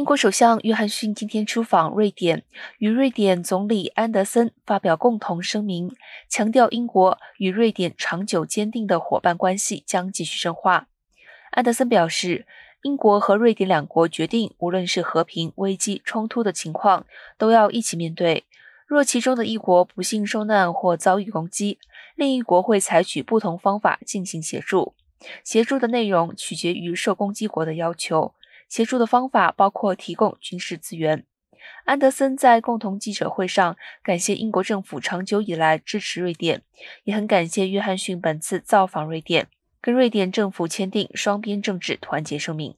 英国首相约翰逊今天出访瑞典，与瑞典总理安德森发表共同声明，强调英国与瑞典长久坚定的伙伴关系将继续深化。安德森表示，英国和瑞典两国决定，无论是和平、危机、冲突的情况，都要一起面对。若其中的一国不幸受难或遭遇攻击，另一国会采取不同方法进行协助。协助的内容取决于受攻击国的要求。协助的方法包括提供军事资源。安德森在共同记者会上感谢英国政府长久以来支持瑞典，也很感谢约翰逊本次造访瑞典，跟瑞典政府签订双边政治团结声明。